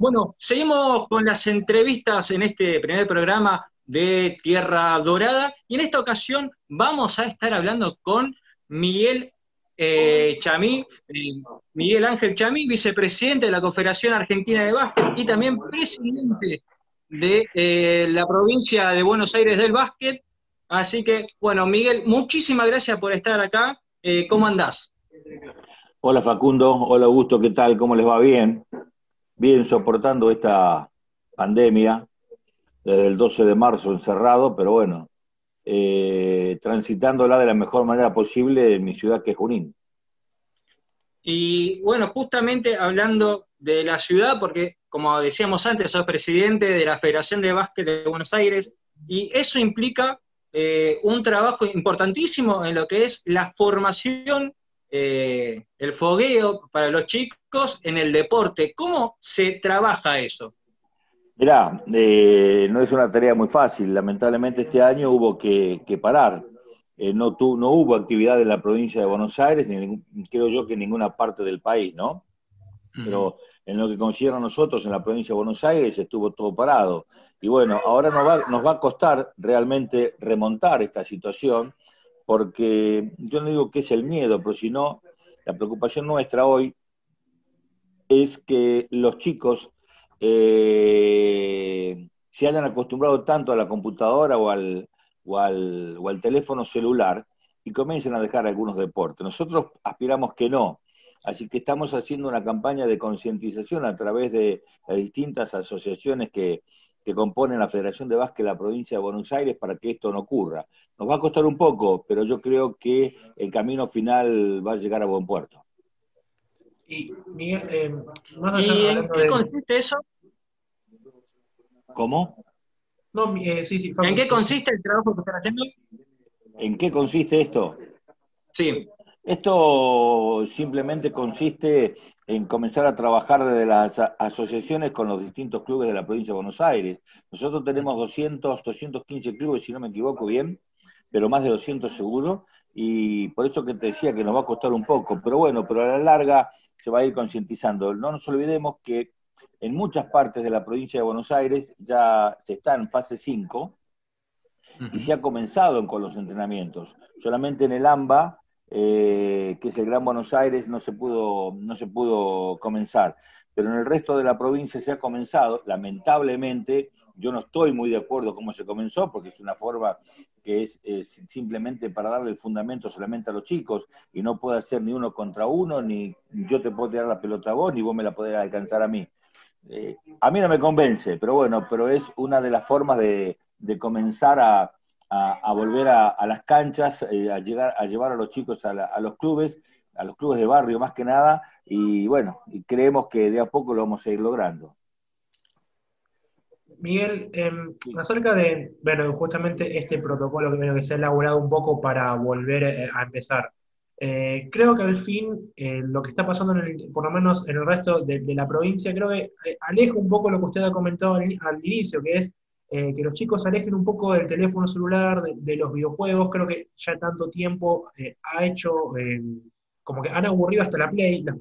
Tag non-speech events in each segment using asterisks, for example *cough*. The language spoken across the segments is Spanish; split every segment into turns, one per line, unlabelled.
Bueno, seguimos con las entrevistas en este primer programa de Tierra Dorada y en esta ocasión vamos a estar hablando con Miguel eh, Chamí, eh, Miguel Ángel Chamí, vicepresidente de la Confederación Argentina de Básquet y también presidente de eh, la provincia de Buenos Aires del Básquet. Así que, bueno, Miguel, muchísimas gracias por estar acá. ¿Cómo andás?
Hola Facundo, hola Augusto, ¿qué tal? ¿Cómo les va? Bien bien soportando esta pandemia desde el 12 de marzo encerrado, pero bueno, eh, transitándola de la mejor manera posible en mi ciudad que es Junín.
Y bueno, justamente hablando de la ciudad, porque como decíamos antes, soy presidente de la Federación de Básquet de Buenos Aires, y eso implica eh, un trabajo importantísimo en lo que es la formación eh, el fogueo para los chicos en el deporte. ¿Cómo se trabaja eso?
Mirá, eh, no es una tarea muy fácil. Lamentablemente este año hubo que, parar. Eh, no, no hubo actividad en la provincia de Buenos Aires, ni creo yo que en ninguna parte del país, ¿no? Pero en lo que concierne a nosotros en la provincia de Buenos Aires estuvo todo parado. Y bueno, ahora nos va, nos va a costar realmente remontar esta situación porque yo no digo que es el miedo, pero sino la preocupación nuestra hoy es que los chicos eh, se hayan acostumbrado tanto a la computadora o al, o al, teléfono celular y comiencen a dejar algunos deportes. Nosotros aspiramos que no, así que estamos haciendo una campaña de concientización a través de las distintas asociaciones que, que componen la Federación de Básquet de la provincia de Buenos Aires para que esto no ocurra. Nos va a costar un poco, pero yo creo que el camino final va a llegar a buen puerto.
Y, Miguel, eh, en qué consiste eso?
¿Cómo?
No, eh, sí, sí, ¿En qué consiste el trabajo que están haciendo?
¿En qué consiste esto?
Sí.
Esto simplemente consiste en comenzar a trabajar desde las asociaciones con los distintos clubes de la provincia de Buenos Aires. Nosotros tenemos 200, 215 clubes, si no me equivoco bien, pero más de 200 seguro, y por eso que te decía que nos va a costar un poco, pero bueno, pero a la larga se va a ir concientizando. No nos olvidemos que en muchas partes de la provincia de Buenos Aires ya se está en fase 5 y se ha comenzado con los entrenamientos. Solamente en el AMBA eh, que es el Gran Buenos Aires, no se, pudo, no se pudo comenzar. Pero en el resto de la provincia se ha comenzado, lamentablemente, yo no estoy muy de acuerdo cómo se comenzó, porque es una forma que es, simplemente para darle el fundamento solamente a los chicos y no puede ser ni uno contra uno, ni yo te puedo tirar la pelota a vos, ni vos me la podés alcanzar a mí. Eh, a mí no me convence, pero bueno, pero es una de las formas de comenzar a, a, volver a, las canchas, eh, a, llegar, a llevar a los chicos a, los clubes, a los clubes de barrio más que nada, y bueno, y creemos que de a poco lo vamos a ir logrando.
Miguel, eh, acerca de, bueno, justamente este protocolo que, se ha elaborado un poco para volver eh, a empezar, eh, creo que al fin lo que está pasando, por lo menos en el resto de, la provincia, creo que aleja un poco lo que usted ha comentado al inicio, que es eh, que los chicos alejen un poco del teléfono celular, de, los videojuegos. Creo que ya tanto tiempo eh, ha hecho, eh, como que han aburrido hasta la Play, la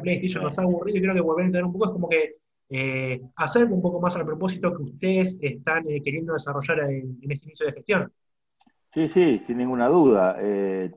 PlayStation nos ha aburrido y creo que volver a tener un poco es como que hacer un poco más al propósito que ustedes están queriendo desarrollar en, este inicio de gestión.
Sí, sí, sin ninguna duda.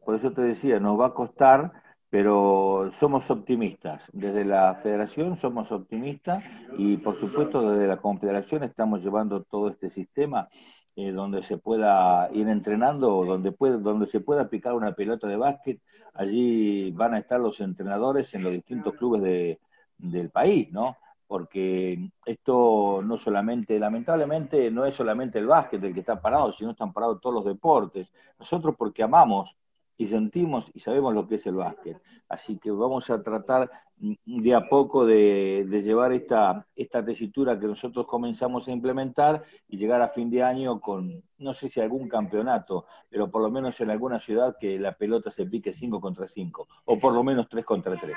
por eso te decía, nos va a costar pero somos optimistas. Desde la federación somos optimistas y por supuesto desde la confederación estamos llevando todo este sistema eh, donde se pueda ir entrenando, donde, puede, donde se pueda picar una pelota de básquet. Allí van a estar los entrenadores en los distintos clubes de, del país, ¿no? Porque esto no solamente, lamentablemente, no es solamente el básquet el que está parado, sino están parados todos los deportes. Nosotros porque amamos y sentimos y sabemos lo que es el básquet. Así que vamos a tratar de a poco de, llevar esta, esta tesitura que nosotros comenzamos a implementar y llegar a fin de año con, no sé si algún campeonato, pero por lo menos en alguna ciudad que la pelota se pique 5 contra 5, o por lo menos 3 contra 3.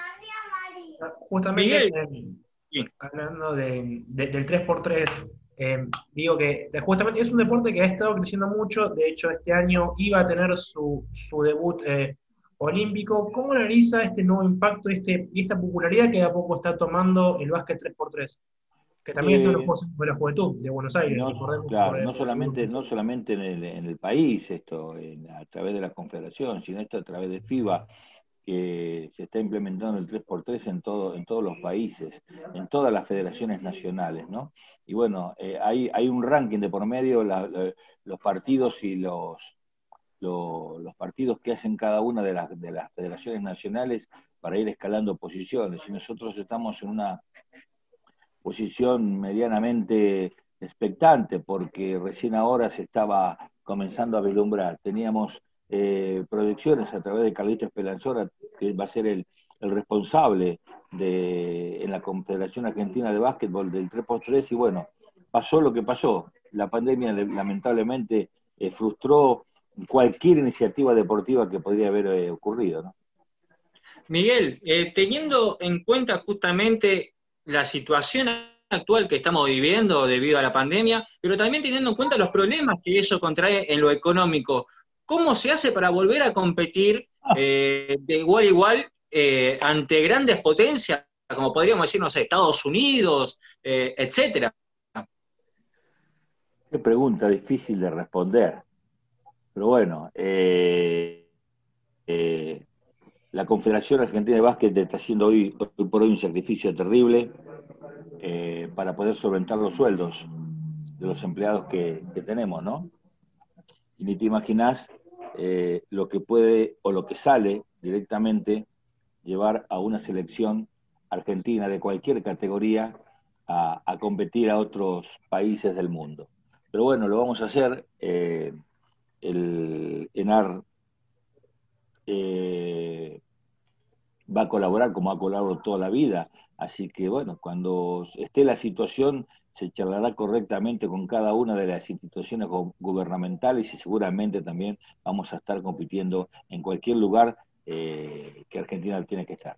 Justamente, eh, hablando de, del 3x3, eh, digo que justamente es un deporte que ha estado creciendo mucho, de hecho este año iba a tener su, debut eh, olímpico. ¿Cómo analiza este nuevo impacto este, y esta popularidad que de a poco está tomando el básquet 3x3? Que también eh, los de la juventud de Buenos Aires.
No, claro, no solamente, no solamente en el, en el país, esto, a través de la Confederación, sino esto a través de FIBA, que se está implementando el 3x3 en, todo, en todos los países, en todas las federaciones nacionales, ¿no? Y bueno, eh, hay, hay un ranking de por medio, los partidos y los, los partidos que hacen cada una de las, de las federaciones nacionales para ir escalando posiciones. Y nosotros estamos en una posición medianamente expectante, porque recién ahora se estaba comenzando a vislumbrar. Teníamos eh, proyecciones a través de Carlito Esperanzora, que va a ser el, responsable de, en la Confederación Argentina de Básquetbol del 3x3, y bueno, pasó lo que pasó. La pandemia lamentablemente eh, frustró cualquier iniciativa deportiva que podría haber eh, ocurrido.
Miguel, teniendo en cuenta justamente la situación actual que estamos viviendo debido a la pandemia, pero también teniendo en cuenta los problemas que eso contrae en lo económico, ¿Cómo se hace para volver a competir eh, de igual a igual eh, ante grandes potencias, como podríamos decir, no sé, Estados Unidos, eh, etcétera?
Qué pregunta difícil de responder. Pero bueno, la Confederación Argentina de Básquet está haciendo hoy, por hoy un sacrificio terrible para poder solventar los sueldos de los empleados que, que tenemos, ¿no? Y ni te imaginas eh, lo que puede o lo que sale directamente llevar a una selección argentina de cualquier categoría a, competir a otros países del mundo. Pero bueno, lo vamos a hacer. Eh, el ENAR eh, va a colaborar como ha colaborado toda la vida. Así que bueno, cuando esté la situación se charlará correctamente con cada una de las instituciones gubernamentales y seguramente también vamos a estar compitiendo en cualquier lugar eh, que Argentina tiene que estar.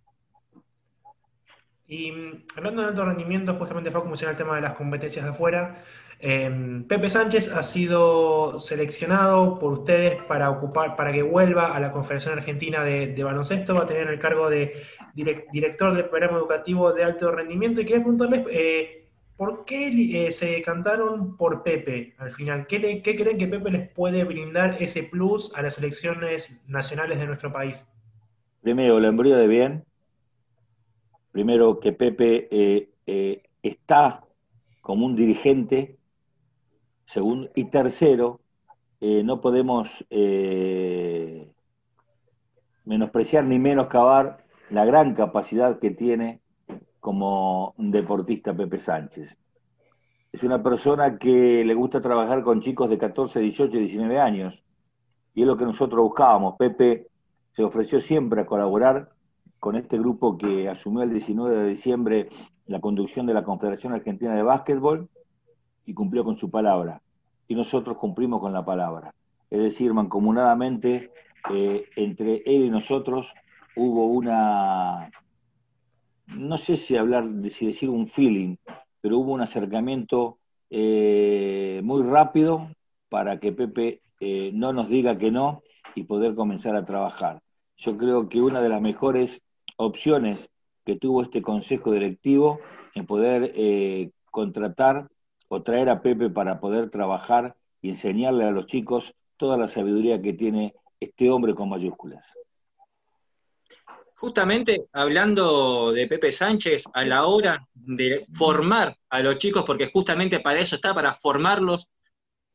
Y mm, hablando de alto rendimiento, justamente fue como el tema de las competencias de afuera. Em, Pepe Sánchez ha sido seleccionado por ustedes para ocupar, para que vuelva a la Confederación Argentina de, Baloncesto. Va a tener el cargo de director del programa educativo de alto rendimiento. Y quería preguntarles eh, ¿por qué eh, se cantaron por Pepe al final? ¿Qué, creen que Pepe les puede brindar ese plus a las elecciones nacionales de nuestro país?
Primero, lo embrió de bien. Primero, que Pepe eh, está como un dirigente. Segundo, y tercero, no podemos menospreciar ni menoscabar la gran capacidad que tiene como deportista Pepe Sánchez. Es una persona que le gusta trabajar con chicos de 14, 18, 19 años. Y es lo que nosotros buscábamos. Pepe se ofreció siempre a colaborar con este grupo que asumió el 19 de diciembre la conducción de la Confederación Argentina de Básquetbol y cumplió con su palabra. Y nosotros cumplimos con la palabra. Es decir, mancomunadamente, eh, entre él y nosotros hubo una no sé si hablar, si decir un feeling, pero hubo un acercamiento eh, muy rápido para que Pepe eh, no nos diga que no y poder comenzar a trabajar. Yo creo que una de las mejores opciones que tuvo este consejo directivo en poder contratar o traer a Pepe para poder trabajar y enseñarle a los chicos toda la sabiduría que tiene este hombre con mayúsculas.
Justamente hablando de Pepe Sánchez, a la hora de formar a los chicos, porque justamente para eso está, para formarlos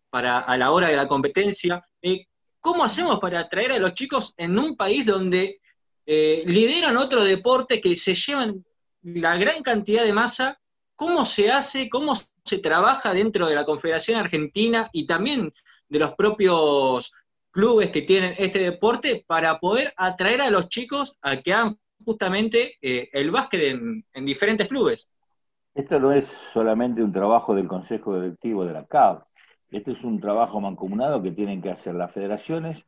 para a la hora de la competencia, eh, ¿cómo hacemos para atraer a los chicos en un país donde eh, lideran otro deporte que se llevan la gran cantidad de masa? ¿Cómo se hace, cómo se trabaja dentro de la Confederación Argentina y también de los propios clubes que tienen este deporte para poder atraer a los chicos a que hagan justamente eh, el básquet en, diferentes clubes.
Esto no es solamente un trabajo del Consejo Directivo de la CAB, este es un trabajo mancomunado que tienen que hacer las federaciones,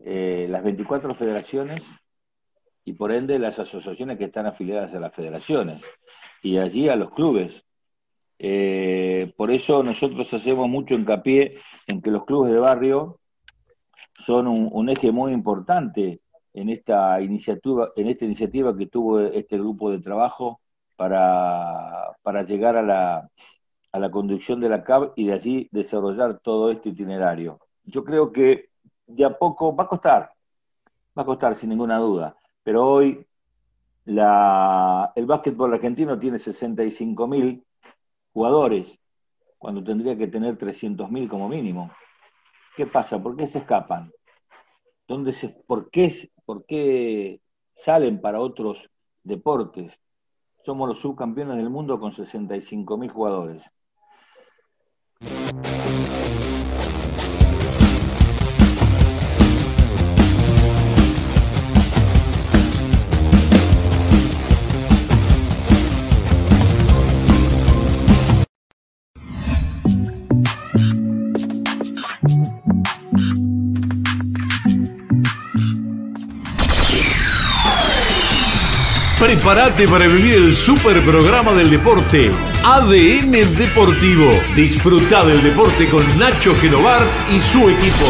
eh, las 24 federaciones y por ende las asociaciones que están afiliadas a las federaciones y allí a los clubes. Eh, por eso nosotros hacemos mucho hincapié en que los clubes de barrio son un, eje muy importante en esta iniciativa, en esta iniciativa que tuvo este grupo de trabajo para, llegar a la, a la conducción de la CAB y de allí desarrollar todo este itinerario. Yo creo que de a poco va a costar, va a costar sin ninguna duda, pero hoy el básquetbol argentino tiene 65 mil jugadores, cuando tendría que tener 300 mil como mínimo. ¿Qué pasa? ¿Por qué se escapan? ¿Dónde se, por, qué, ¿Por qué salen para otros deportes? Somos los subcampeones del mundo con 65 mil jugadores.
Prepárate para vivir el super programa del deporte ADN Deportivo. Disfruta del deporte con Nacho Genovar y su equipo.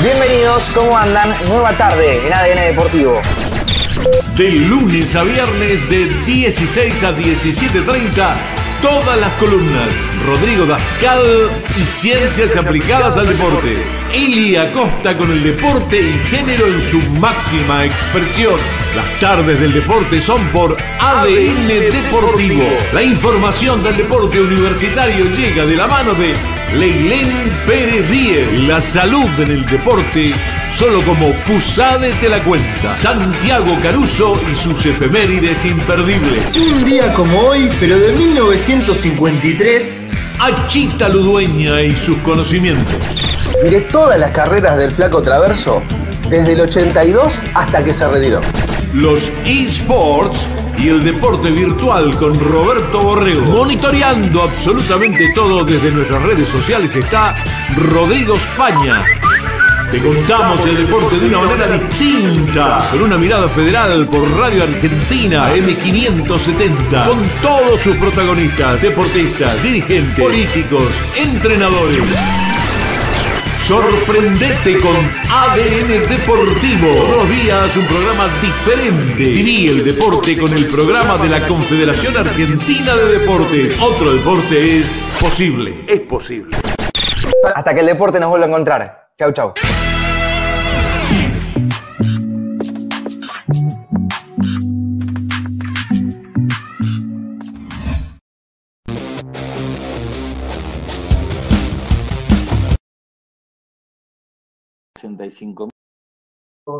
Bienvenidos, ¿cómo andan? Nueva tarde en ADN Deportivo.
De lunes a viernes de 16 a 17.30 todas las columnas. Rodrigo Dascal y Ciencias Aplicadas al Deporte. Eli Acosta con el deporte y género en su máxima expresión. Las tardes del deporte son por ADN Deportivo. La información del deporte universitario llega de la mano de Leilén Pérez Díez. La salud en el deporte solo como Fusade te la cuenta. Santiago Caruso y sus efemérides imperdibles.
Un día como hoy, pero de 1953.
Achita Ludueña y sus conocimientos.
Miré todas las carreras del Flaco Traverso, desde el 82 hasta que se retiró.
Los eSports y el deporte virtual con Roberto Borrego. Monitoreando absolutamente todo desde nuestras redes sociales está Rodrigo España te contamos el deporte de una manera distinta, con una mirada federal por Radio Argentina M570, con todos sus protagonistas, deportistas, dirigentes, políticos, entrenadores. Sorprendete con ADN Deportivo. Todos los días un programa diferente. Viví el deporte con el programa de la Confederación Argentina de Deportes. Otro deporte es posible. Es posible.
Hasta que el deporte nos vuelva a encontrar. Chau, chau.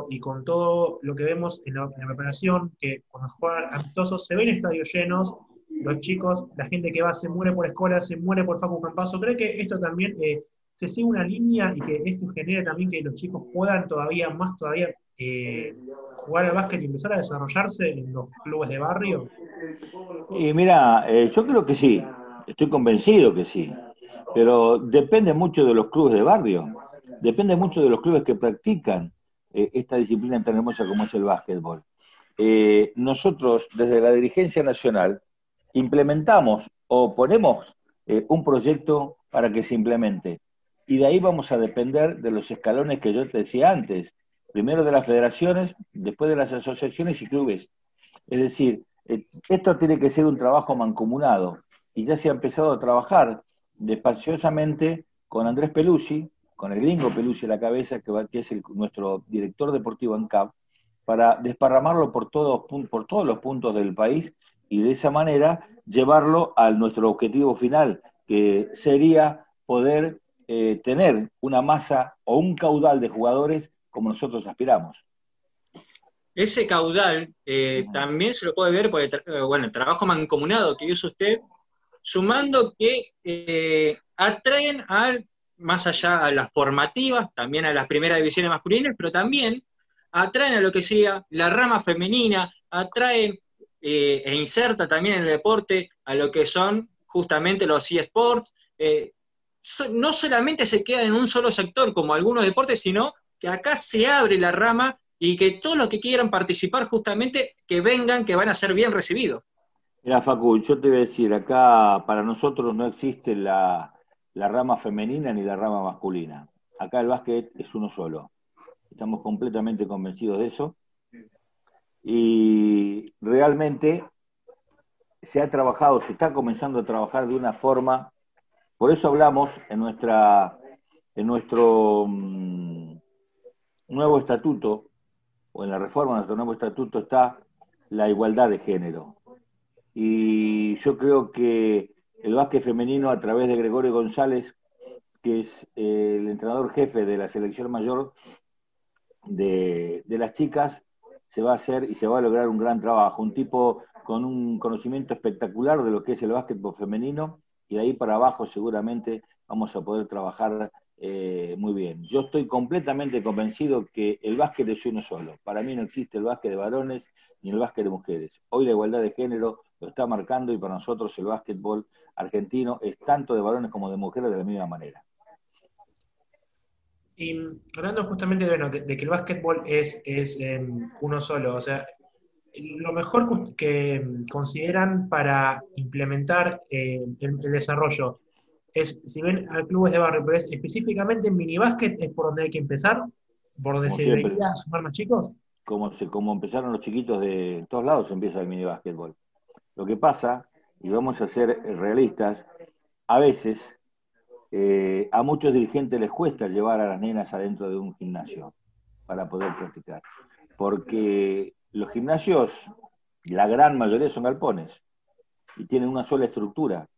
Y con todo lo que vemos en la, preparación, que cuando juegan amistosos se ven estadios llenos, los chicos, la gente que va se muere por escuela, se muere por Facu Campazo. ¿Cree que esto también eh, se sigue una línea y que esto genera también que los chicos puedan todavía más todavía eh, jugar al básquet y empezar a desarrollarse en los clubes de barrio?
Y mira, eh, yo creo que sí, estoy convencido que sí, pero depende mucho de los clubes de barrio depende mucho de los clubes que practican eh, esta disciplina tan hermosa como es el básquetbol. Eh, nosotros, desde la dirigencia nacional, implementamos o ponemos eh, un proyecto para que se implemente. Y de ahí vamos a depender de los escalones que yo te decía antes. Primero de las federaciones, después de las asociaciones y clubes. Es decir, esto tiene que ser un trabajo mancomunado. Y ya se ha empezado a trabajar despaciosamente con Andrés Pelusi, con el gringo Pelusi a la cabeza, que, es nuestro director deportivo en CAP, para desparramarlo por todos, por todos los puntos del país y de esa manera llevarlo a nuestro objetivo final, que sería poder eh, tener una masa o un caudal de jugadores como nosotros aspiramos.
Ese caudal eh, también se lo puede ver por el, eh, bueno, el trabajo mancomunado que hizo usted, sumando que atraen al más allá a las formativas, también a las primeras divisiones masculinas, pero también atraen a lo que sea la rama femenina, atraen eh, e inserta también en el deporte a lo que son justamente los eSports. Eh, no solamente se queda en un solo sector como algunos deportes, sino que acá se abre la rama y que todos los que quieran participar justamente que vengan, que van a ser bien recibidos.
Mira, Facu, yo te voy a decir, acá para nosotros no existe la, la rama femenina ni la rama masculina. Acá el básquet es uno solo. Estamos completamente convencidos de eso. Y realmente se ha trabajado, se está comenzando a trabajar de una forma, por eso hablamos en, nuestra, en nuestro mm, nuevo estatuto, o en la reforma de nuestro nuevo estatuto está la igualdad de género. Y yo creo que el básquet femenino a través de Gregorio González, que es eh, el entrenador jefe de la selección mayor de, las chicas, se va a hacer y se va a lograr un gran trabajo. Un tipo con un conocimiento espectacular de lo que es el básquetbol femenino y de ahí para abajo seguramente vamos a poder trabajar eh, muy bien. Yo estoy completamente convencido que el básquet es uno solo. Para mí no existe el básquet de varones ni el básquet de mujeres. Hoy la igualdad de género lo está marcando y para nosotros el básquetbol argentino es tanto de varones como de mujeres de la misma manera.
Y hablando justamente de, que el básquetbol es, es em, uno solo, o sea, lo mejor que consideran para implementar eh, el, desarrollo es, si ven a clubes de barrio, pero es específicamente en minibásquet, es por donde hay que empezar, por donde se debería sumar más chicos.
Como, se, como empezaron los chiquitos de todos lados, empieza el minibásquetbol. Lo que pasa, y vamos a ser realistas, a veces eh, a muchos dirigentes les cuesta llevar a las nenas adentro de un gimnasio para poder practicar. Porque los gimnasios, la gran mayoría son galpones y tienen una sola estructura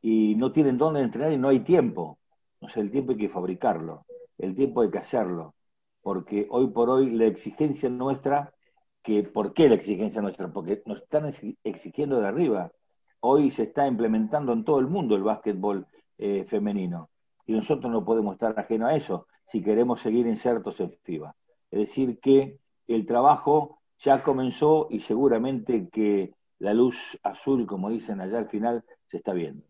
y no tienen dónde entrenar y no hay tiempo. O sea, el tiempo hay que fabricarlo, el tiempo hay que hacerlo, porque hoy por hoy la exigencia nuestra, que ¿por qué la exigencia nuestra? Porque nos están exigiendo de arriba. Hoy se está implementando en todo el mundo el básquetbol eh, femenino y nosotros no podemos estar ajeno a eso si queremos seguir insertos en FIBA. Es decir, que el trabajo ya comenzó y seguramente que la luz azul, como dicen allá al final, se está viendo.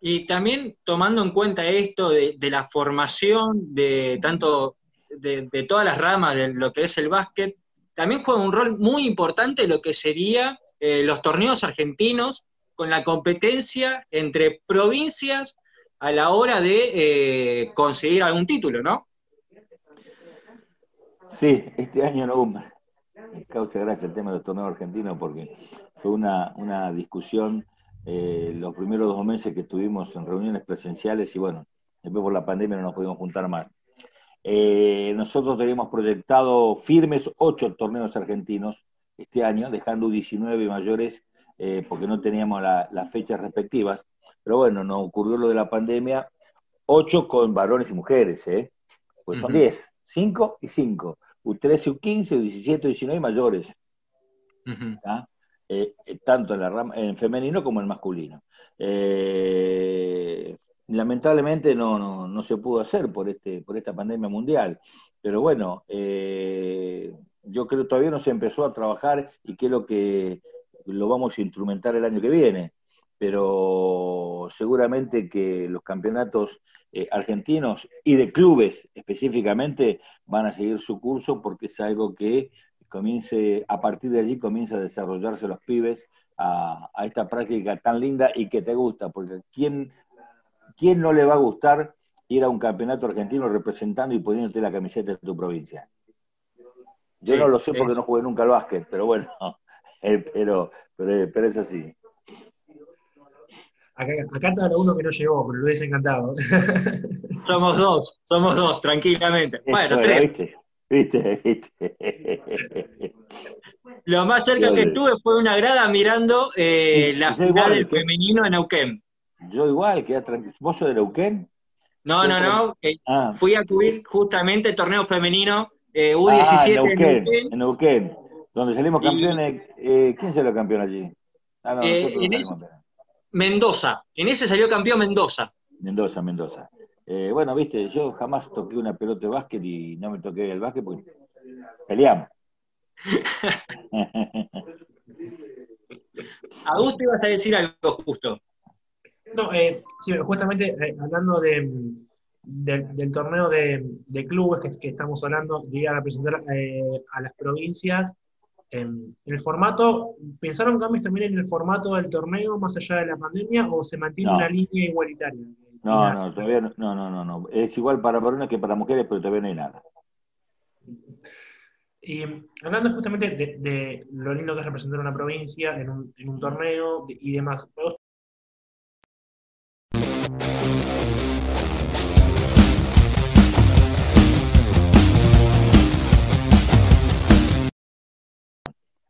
Y también tomando en cuenta esto de, la formación de tanto de, todas las ramas de lo que es el básquet, también juega un rol muy importante lo que sería eh, los torneos argentinos con la competencia entre provincias a la hora de eh, conseguir algún título, ¿no?
Sí, este año no hubo. Causa gracia el tema del torneo argentino porque fue una, discusión eh, los primeros dos meses que estuvimos en reuniones presenciales y bueno, después por la pandemia no nos pudimos juntar más. Eh, nosotros teníamos proyectado firmes ocho torneos argentinos este año, dejando 19 mayores eh, porque no teníamos las fechas respectivas. Pero bueno, nos ocurrió lo de la pandemia, ocho con varones y mujeres, ¿eh? Pues son diez, cinco y cinco. U13, U15, U17, U19 mayores. Eh, eh, tanto en, la rama, en femenino como en masculino. Eh, lamentablemente no, no, se pudo hacer por, este, por esta pandemia mundial, pero bueno, yo creo que todavía no se empezó a trabajar y creo que lo vamos a instrumentar el año que viene, pero seguramente que los campeonatos eh, argentinos y de clubes específicamente van a seguir su curso porque es algo que comience, a partir de allí comienza a desarrollarse los pibes a, esta práctica tan linda y que te gusta, porque ¿quién, ¿quién no le va a gustar ir a un campeonato argentino representando y poniéndote la camiseta de tu provincia? Yo no lo sé porque no jugué nunca al básquet, pero bueno, *laughs* eh, pero, pero, pero es así.
Acá, acá está uno que no llegó, pero lo hubiese encantado. *laughs*
Somos dos, somos dos, tranquilamente. Bueno, tres. ¿Viste? *laughs* ¿Viste? Lo más cerca que estuve fue una grada mirando eh, la final del femenino en Neuquén.
Yo igual, quedé tranquilo. ¿Vos sos de Neuquén?
No, no, no. Eh, ah. Fui a cubrir justamente el torneo femenino eh, U17 ah, en
Neuquén, en Neuquén. Donde salimos campeones. Eh, ¿Quién salió campeón allí?
Ah, no, en, Mendoza. En ese salió campeón Mendoza.
Mendoza, Mendoza. Eh, bueno, viste, yo jamás toqué una pelota de básquet y no me toqué el básquet porque peleamos.
a vos te ibas a decir algo justo.
No, eh, sí, justamente eh, hablando de, del torneo de, clubes que, estamos hablando, ir a representar a las provincias, en el formato, ¿pensaron cambios también en el formato del torneo más allá de la pandemia o se mantiene una línea igualitaria?
No, no, todavía no, no, no, no, Es igual para varones que para mujeres, pero todavía no hay nada.
Y hablando justamente de, lo lindo que es representar una provincia en un, en un torneo y demás,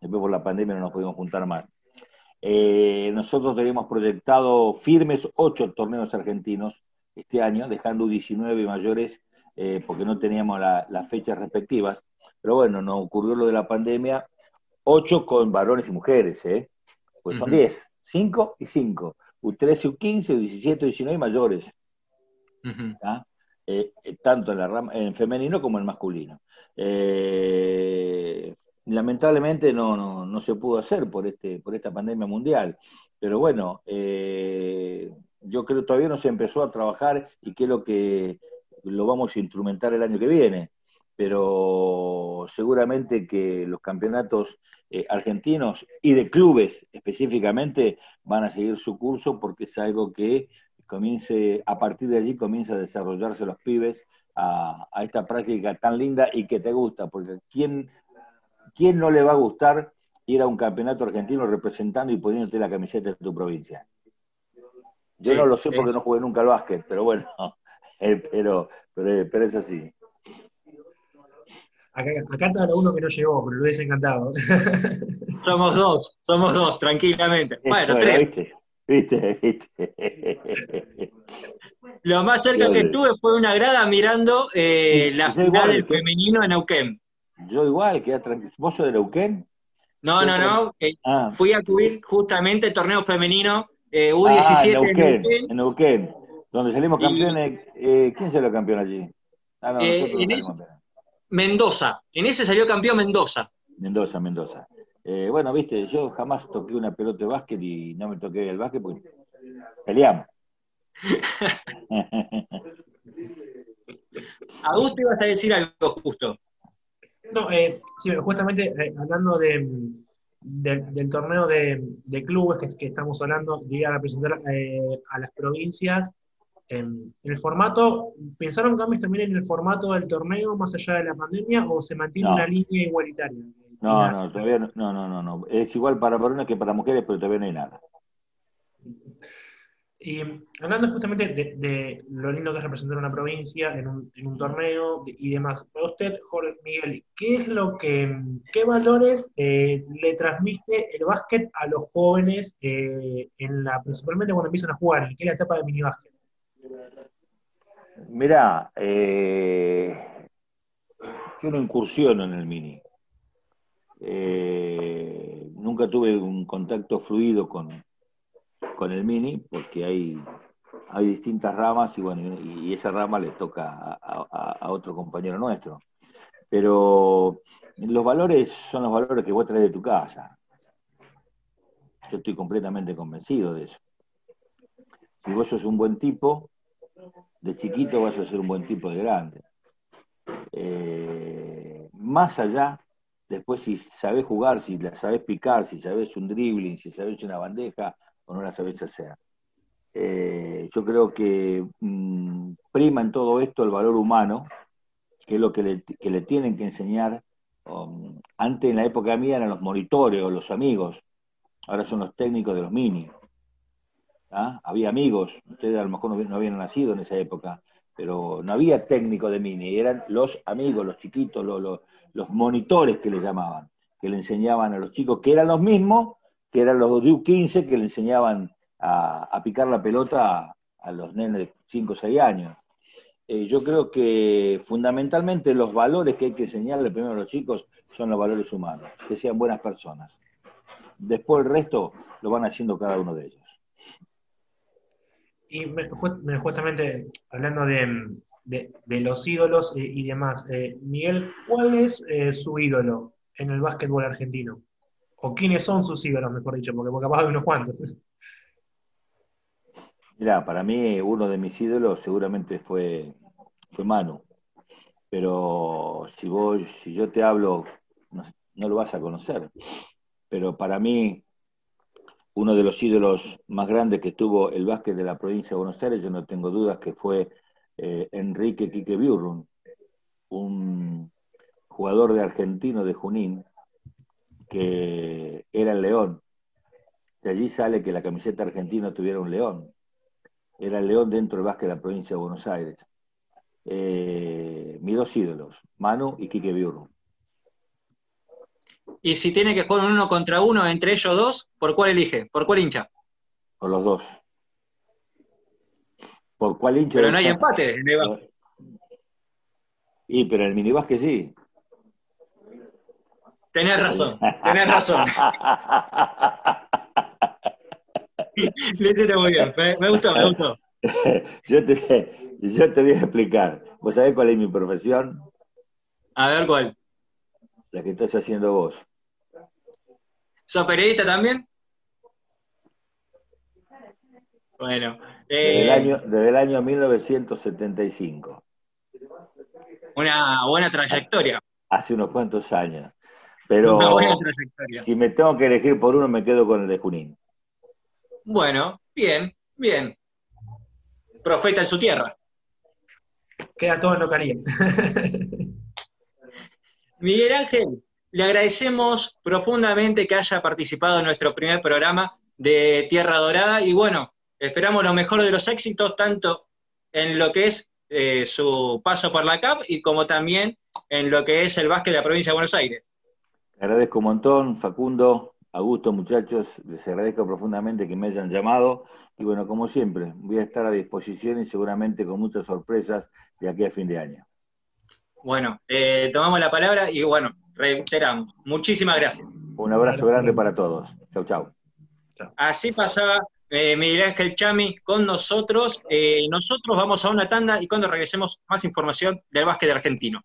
Después por la pandemia no nos pudimos juntar más. Eh, nosotros teníamos proyectado firmes ocho torneos argentinos este año, dejando 19 mayores eh, porque no teníamos las fechas respectivas. Pero bueno, nos ocurrió lo de la pandemia, ocho con varones y mujeres, ¿eh? Pues son 10, 5 y 5. U13, U15, U17, U19 mayores. Eh, eh, tanto en, la rama, en femenino como en masculino. Eh, lamentablemente no, no, no, se pudo hacer por, este, por esta pandemia mundial. Pero bueno, yo creo que todavía no se empezó a trabajar y creo que lo vamos a instrumentar el año que viene pero seguramente que los campeonatos eh, argentinos y de clubes específicamente van a seguir su curso porque es algo que comience, a partir de allí comienza a desarrollarse los pibes a, esta práctica tan linda y que te gusta, porque ¿quién, ¿quién no le va a gustar ir a un campeonato argentino representando y poniéndote la camiseta de tu provincia? Yo no lo sé porque no jugué nunca al básquet, pero bueno, *laughs* eh, pero, pero, pero es así.
Acá, acá está uno que no llegó, pero lo hubiese encantado. *laughs*
Somos dos, somos dos, tranquilamente. Bueno, tres.
Viste, *laughs* viste,
Lo más cerca que estuve fue una grada mirando eh, la final del femenino en Neuquén.
Yo igual, quedé tranquilo. ¿Vos sos de Neuquén?
No, no, no. Eh, ah. Fui a cubrir justamente el torneo femenino eh, U17 ah,
en Neuquén, en Neuquén. donde salimos campeones. Eh, ¿Quién salió campeón allí?
Ah, no, Mendoza. En ese salió campeón Mendoza.
Mendoza, Mendoza. Eh, bueno, viste, yo jamás toqué una pelota de básquet y no me toqué el básquet porque peleamos. *laughs*
a te ibas a decir algo justo.
No, eh, sí, justamente eh, hablando de, del torneo de, clubes que, estamos hablando, de ir a representar a las provincias, en el formato, ¿pensaron cambios también en el formato del torneo más allá de la pandemia o se mantiene una línea igualitaria?
No, no, todavía no, no, no, no, Es igual para varones que para mujeres, pero todavía no hay nada.
Y hablando justamente de, lo lindo que es representar una provincia en un, torneo y demás, para usted, Jorge Miguel, ¿qué es lo que, qué valores eh, le transmite el básquet a los jóvenes, eh, en la, principalmente cuando empiezan a jugar, qué es la etapa de minibásquet?
Mirá, eh, yo no incursiono en el mini. Nunca tuve un contacto fluido con, con el mini porque hay, hay distintas ramas y bueno, y, esa rama le toca a, otro compañero nuestro. Pero los valores son los valores que vos traes de tu casa. Yo estoy completamente convencido de eso. Si vos sos un buen tipo, de chiquito vas a ser un buen tipo de grande. Eh, más allá, después si sabes jugar, si la sabes picar, si sabes un dribbling, si sabes una bandeja no la sabes hacer. Eh, yo creo que mm, prima en todo esto el valor humano, que es lo que le, tienen que enseñar. Um, antes, en la época mía, eran los monitores o los amigos, ahora son los técnicos de los mini. ¿ah? había amigos, ustedes a lo mejor no, habían nacido en esa época, pero no había técnico de mini, eran los amigos, los chiquitos, los, los, monitores que le llamaban, que le enseñaban a los chicos, que eran los mismos, que eran los de U15 que le enseñaban a, picar la pelota a, los nenes de 5 o 6 años. Eh, yo creo que fundamentalmente los valores que hay que enseñarle primero a los chicos son los valores humanos, que sean buenas personas. Después el resto lo van haciendo cada uno de ellos.
Y justamente hablando de, los ídolos y, demás, eh, Miguel, ¿cuál es eh, su ídolo en el básquetbol argentino? ¿O quiénes son sus ídolos, mejor dicho? Porque, capaz hay unos cuantos.
Mira, para mí uno de mis ídolos seguramente fue, fue Manu. Pero si vos, si yo te hablo, no lo vas a conocer. Pero para mí uno de los ídolos más grandes que tuvo el básquet de la provincia de Buenos Aires, yo no tengo dudas que fue eh, Enrique Quique Biurrun, un jugador de argentino de Junín, que era el león. De allí sale que la camiseta argentina tuviera un león. Era el león dentro del básquet de la provincia de Buenos Aires. Eh, mis dos ídolos, Manu y Quique Biurro.
Y si tiene que jugar uno contra uno entre ellos dos, ¿por cuál elige? ¿Por cuál hincha?
Por los dos. ¿Por cuál hincha?
Pero no hay empate
Y pero en el minibásquet sí.
Tenés razón, tenés razón. *laughs* Lo hiciste muy bien, me, gustó, me gustó. *laughs*
yo, te, yo te voy a explicar. ¿Vos sabés cuál es mi profesión?
A ver cuál.
La que estás haciendo vos.
¿Sos periodista también? Bueno.
desde, el eh, año, desde el año 1975.
Una buena trayectoria.
Hace unos cuantos años. Pero si me tengo que elegir por uno, me quedo con el de Junín.
Bueno, bien, bien. Profeta en su tierra.
Queda todo en lo que *laughs*
Miguel Ángel, le agradecemos profundamente que haya participado en nuestro primer programa de Tierra Dorada y bueno, esperamos lo mejor de los éxitos tanto en lo que es eh, su paso por la CAP y como también en lo que es el básquet de la provincia de Buenos Aires.
Agradezco un montón, Facundo, Augusto, muchachos, les agradezco profundamente que me hayan llamado y bueno, como siempre, voy a estar a disposición y seguramente con muchas sorpresas de aquí a fin de año.
Bueno, eh, tomamos la palabra y bueno, reiteramos. Muchísimas gracias.
Un abrazo grande para todos. Chau, chau.
Así pasaba eh, Miguel Ángel Chami con nosotros. Eh, nosotros vamos a una tanda y cuando regresemos más información del básquet argentino.